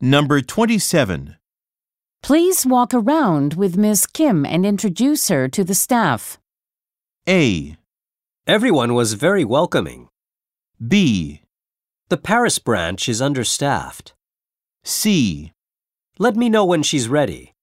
Number 27. Please walk around with Miss Kim and introduce her to the staff. A. Everyone was very welcoming. B. The Paris branch is understaffed. C. Let me know when she's ready.